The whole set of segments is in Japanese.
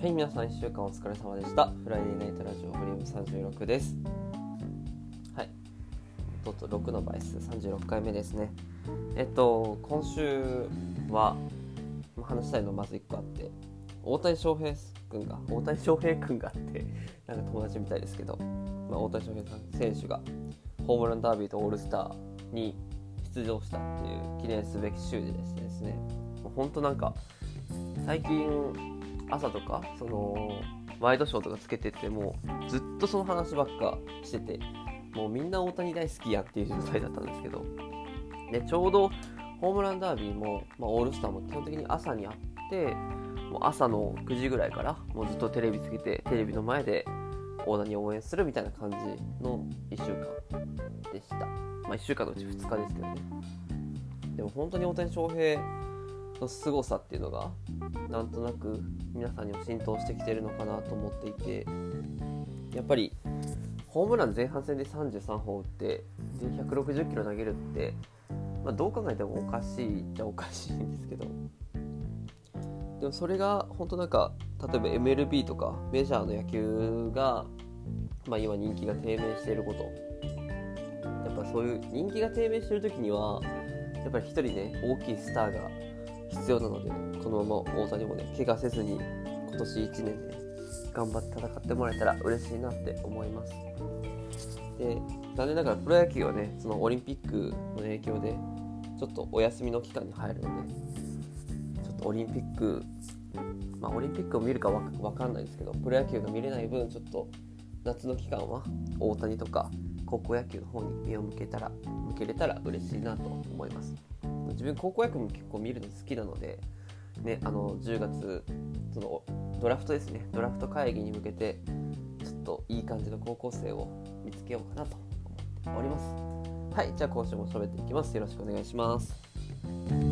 はい皆さん1週間お疲れ様でした。フライデーナイトラジオボリューム36です。はい。とと6の倍数36回目ですね。えっと今週は話したいのまず1個あって大谷翔平君が大谷翔平君がってなんか友達みたいですけど、まあ、大谷翔平選手がホームランダービーとオールスターに出場したっていう記念すべき週でですね。本当なんか最近朝とかそのワイドショーとかつけててもずっとその話ばっかしててもうみんな大谷大好きやっていう状態だったんですけどでちょうどホームランダービーも、まあ、オールスターも基本的に朝にあってもう朝の9時ぐらいからもうずっとテレビつけてテレビの前で大谷を応援するみたいな感じの1週間でした。まあ1週間のうち2日ですけどね。でも本当に大谷翔平の凄さっていうのがなんとなく皆さんにも浸透してきてるのかなと思っていてやっぱりホームラン前半戦で33本打ってで160キロ投げるって、まあ、どう考えてもおかしいっちゃおかしいんですけどでもそれが本当なんか例えば MLB とかメジャーの野球が、まあ、今人気が低迷していること。やっぱそういう人気が低迷してる時にはやっぱり一人ね大きいスターが必要なのでこのまま大谷もね怪我せずに今年1年で、ね、頑張って戦ってもらえたら嬉しいなって思います。で残念ながらプロ野球はねそのオリンピックの影響でちょっとお休みの期間に入るのでちょっとオリンピックまあオリンピックを見るかわかんないですけどプロ野球が見れない分ちょっと夏の期間は大谷とか高校野球の方に目を向けたら向けれたら嬉しいなと思います。自分高校野球も結構見るの好きなので、ね、あの10月そのドラフトですね。ドラフト会議に向けてちょっといい感じの高校生を見つけようかなと思っております。はいじゃあ今週も喋っていきます。よろしくお願いします。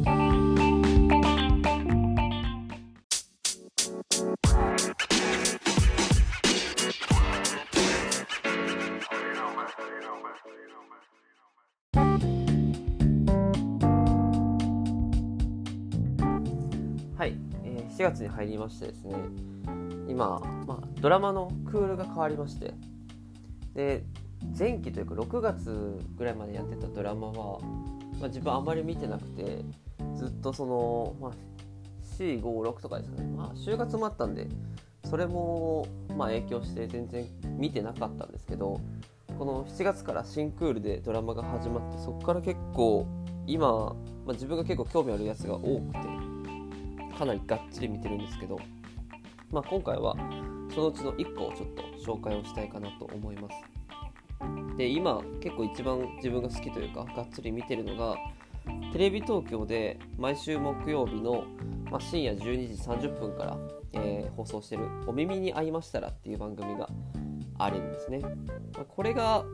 月に入りましてですね今、まあ、ドラマのクールが変わりましてで前期というか6月ぐらいまでやってたドラマは、まあ、自分あんまり見てなくてずっとその、まあ、456とかですかね、まあ、就活もあったんでそれもまあ影響して全然見てなかったんですけどこの7月から新クールでドラマが始まってそこから結構今、まあ、自分が結構興味あるやつが多くてかなりがっつり見てるんですけど、まあ、今回はそのうちの1個をちょっと紹介をしたいかなと思います。で今結構一番自分が好きというかがっつり見てるのがテレビ東京で毎週木曜日の、まあ、深夜12時30分から、えー、放送してる「お耳に合いましたら」っていう番組があるんですね、まあ、これが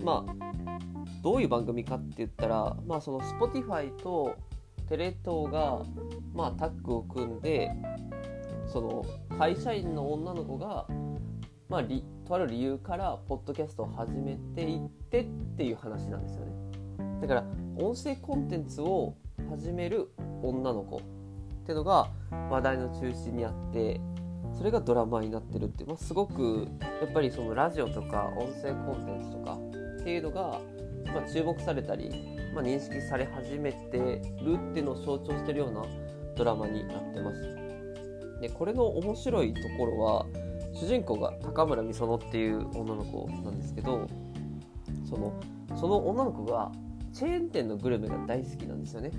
まあどういう番組かって言ったら、まあ、その Spotify とテレ東が、まあ、タッグを組んでその会社員の女の子が、まあ、とある理由からポッドキャストを始めていってっていう話なんですよね。だから音声コンテンツを始める女の子っていうのが話題の中心にあってそれがドラマになってるって、まあ、すごくやっぱりそのラジオとか音声コンテンツとかっていうのが、まあ、注目されたりまあ、認識され始めてるっていうのを象徴してるようなドラマになってます。でこれの面白いところは主人公が高村美園っていう女の子なんですけどそのその女の子がチェーン店のグルメが大好きなんですよね。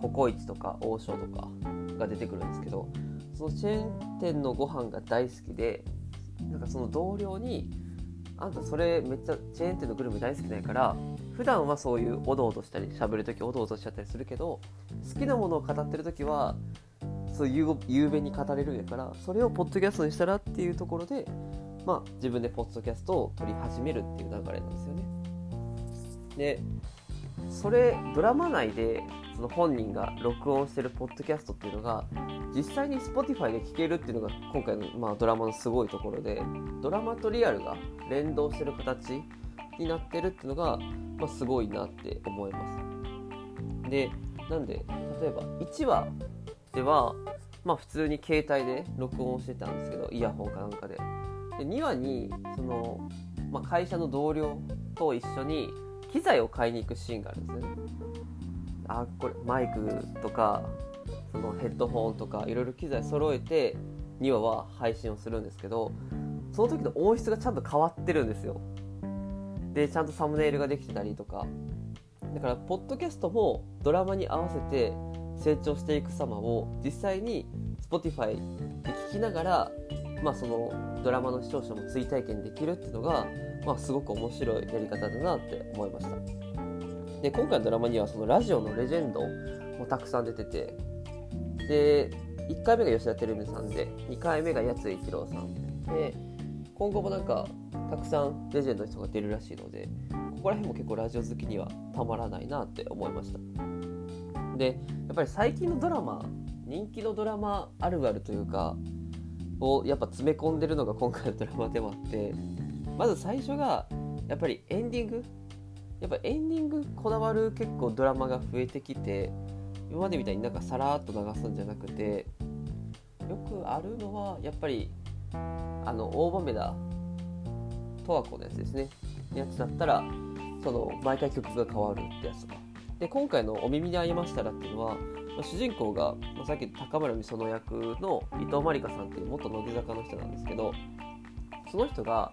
ココイチとか王将とかが出てくるんですけどそのチェーン店のご飯が大好きでなんかその同僚にあんたそれめっちゃチェーン店のグルメ大好きないから普段はそういうおどおどしたり喋る時おどおどしちゃったりするけど好きなものを語ってる時はそういう雄弁に語れるんやからそれをポッドキャストにしたらっていうところでまあ自分でポッドキャストを撮り始めるっていう流れなんですよね。でそれドラマ内でその本人が録音してるポッドキャストっていうのが実際に Spotify で聴けるっていうのが今回の、まあ、ドラマのすごいところでドラマとリアルが連動してる形になってるっていうのが、まあ、すごいなって思います。でなんで例えば1話ではまあ普通に携帯で録音してたんですけどイヤホンかなんかでで2話にその、まあ、会社の同僚と一緒に機材を買いに行くシーンがあるんですよねあこれマイクとかそのヘッドホンとかいろいろ機材揃えて2話は配信をするんですけどその時の音質がちゃんと変わってるんですよ。でちゃんとサムネイルができてたりとか。だからポッドキャストもドラマに合わせて成長していく様を実際に Spotify で聞きながら、まあ、そのドラマの視聴者も追体験できるっていうのが、まあ、すごく面白いやり方だなって思いました。で今回のドラマにはそのラジオのレジェンドもたくさん出ててで1回目が吉田照美さんで2回目が八津一郎さん。で今後もなんかたくさんレジェンドの人が出るらしいのでここら辺も結構ラジオ好きにはたまらないなって思いました。でやっぱり最近のドラマ人気のドラマあるあるというかをやっぱ詰め込んでるのが今回のドラマでもあってまず最初がやっぱりエンディング。やっぱエンディングこだわる結構ドラマが増えてきて今までみたいになんかさらっと流すんじゃなくてよくあるのはやっぱりあの大豆田十和子のやつですねやつだったらその毎回曲が変わるってやつとかで今回の「お耳に合いましたら」っていうのは主人公が、まあ、さっき高村美園役の伊藤まりかさんっていう元乃木坂の人なんですけどその人が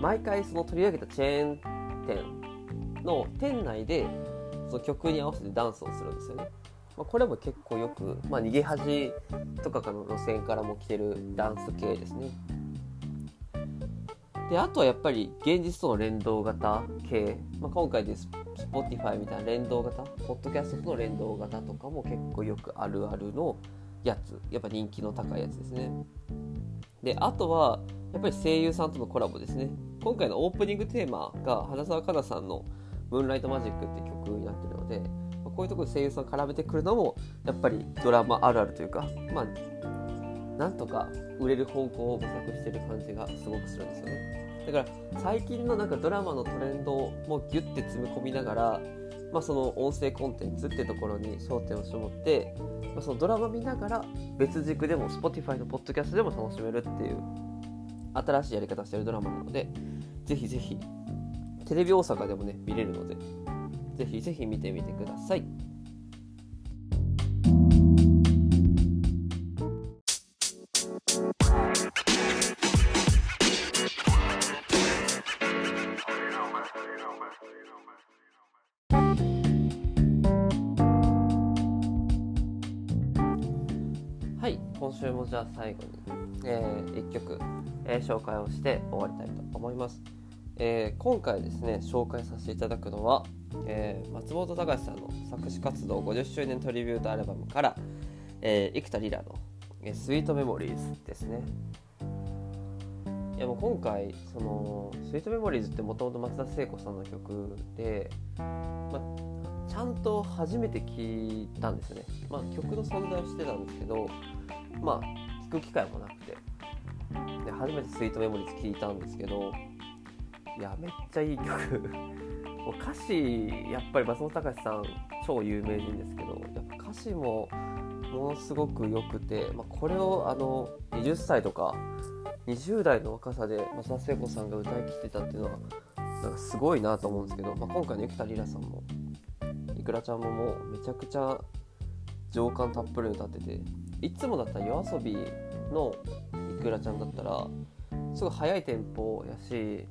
毎回その取り上げたチェーン店の店内でその曲に合わせてダンスをするんですよね。まあ、これも結構よく、まあ、逃げ恥とかの路線からも来てるダンス系ですね。であとはやっぱり現実との連動型系、まあ、今回です Spotify みたいな連動型ポッドキャストとの連動型とかも結構よくあるあるのやつ。やっぱ人気の高いやつですね。であとはやっぱり声優さんとのコラボですね。今回のオープニングテーマが花澤香菜さんの「ムーンライトマジック」って曲になってるのでこういうところで声優さん絡めてくるのもやっぱりドラマあるあるというかまあなんとか売れる方向を模索してる感じがすごくするんですよね。だから最近のなんかドラマのトレンドもギュッて詰め込みながら、まあ、その音声コンテンツってところに焦点を絞って、まあ、そのドラマ見ながら別軸でも Spotify のポッドキャストでも楽しめるっていう新しいやり方してるドラマなのでぜひぜひテレビ大阪でもね見れるのでぜひぜひ見てみてください。はい今週もじゃあ最後に、えー、1曲、えー、紹介をして終わりたいと思います。えー、今回ですね紹介させていただくのは、えー、松本隆さんの作詞活動50周年トリビュートアルバムから、えー、生田リラの、えー「スイートメモリーズ」ですね。いやもう今回その「スイートメモリーズ」ってもともと松田聖子さんの曲で、まちゃんと初めて聴いたんですよね、ま、曲の存在をしてたんですけどまあ聴く機会もなくて。で初めて「スイートメモリーズ」聴いたんですけどいやめっちゃいい曲。もう歌詞やっぱり松本隆さん超有名人ですけどやっぱ歌詞もものすごく良くて、まあ、これをあの20歳とか20代の若さで松田聖子さんが歌い切ってたっていうのはなんかすごいなと思うんですけど、まあ、今回の生田リラさんもいくらちゃんももうめちゃくちゃ情感たっぷり歌ってていつもだったら yoasobi のいくらちゃんだったらすごい速いテンポやし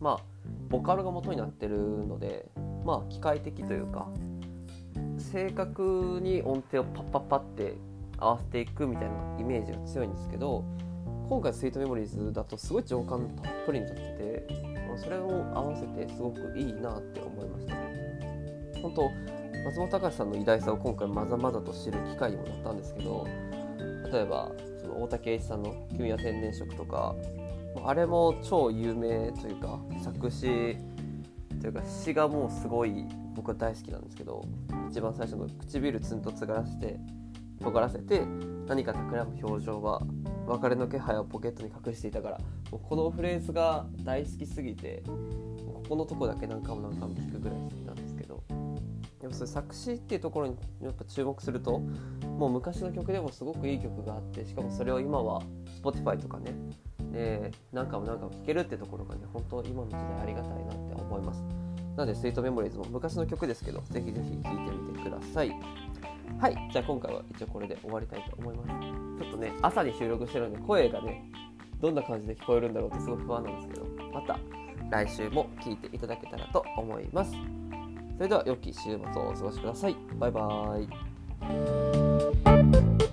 まあボカロが元になってるのでまあ機械的というか正確に音程をパッパッパって合わせていくみたいなイメージが強いんですけど今回「スイートメモリーズ」だとすごい情感たっぷりになってて、まあ、それを合わせてすごくいいなって思いました。本当松本隆さんの偉大さを今回まざまざと知る機会にもなったんですけど例えばその大竹栄一さんの「君は天然色」とかあれも超有名というか作詞というか詩がもうすごい僕は大好きなんですけど一番最初の「唇ツンとつがらせて尖らせて何か企む表情は別れの気配をポケットに隠していたからもうこのフレーズが大好きすぎてここのとこだけ何回も何回も聞くぐらい好きなんですけどやっぱそういう作詞っていうところにやっぱ注目するともう昔の曲でもすごくいい曲があってしかもそれを今は Spotify とかねで何回も何回も聴けるってところがね本当今の時代ありがたいなって思います。なのでスイートメモリーズも昔の曲ですけどぜひぜひ聴いてみてください。はいじゃあ今回は一応これで終わりたいと思います。ちょっとね朝に収録してるので声がねどんな感じで聞こえるんだろうってすごい不安なんですけどまた来週も聴いていただけたらと思います。それでは良き週末をお過ごしください。バイバーイ。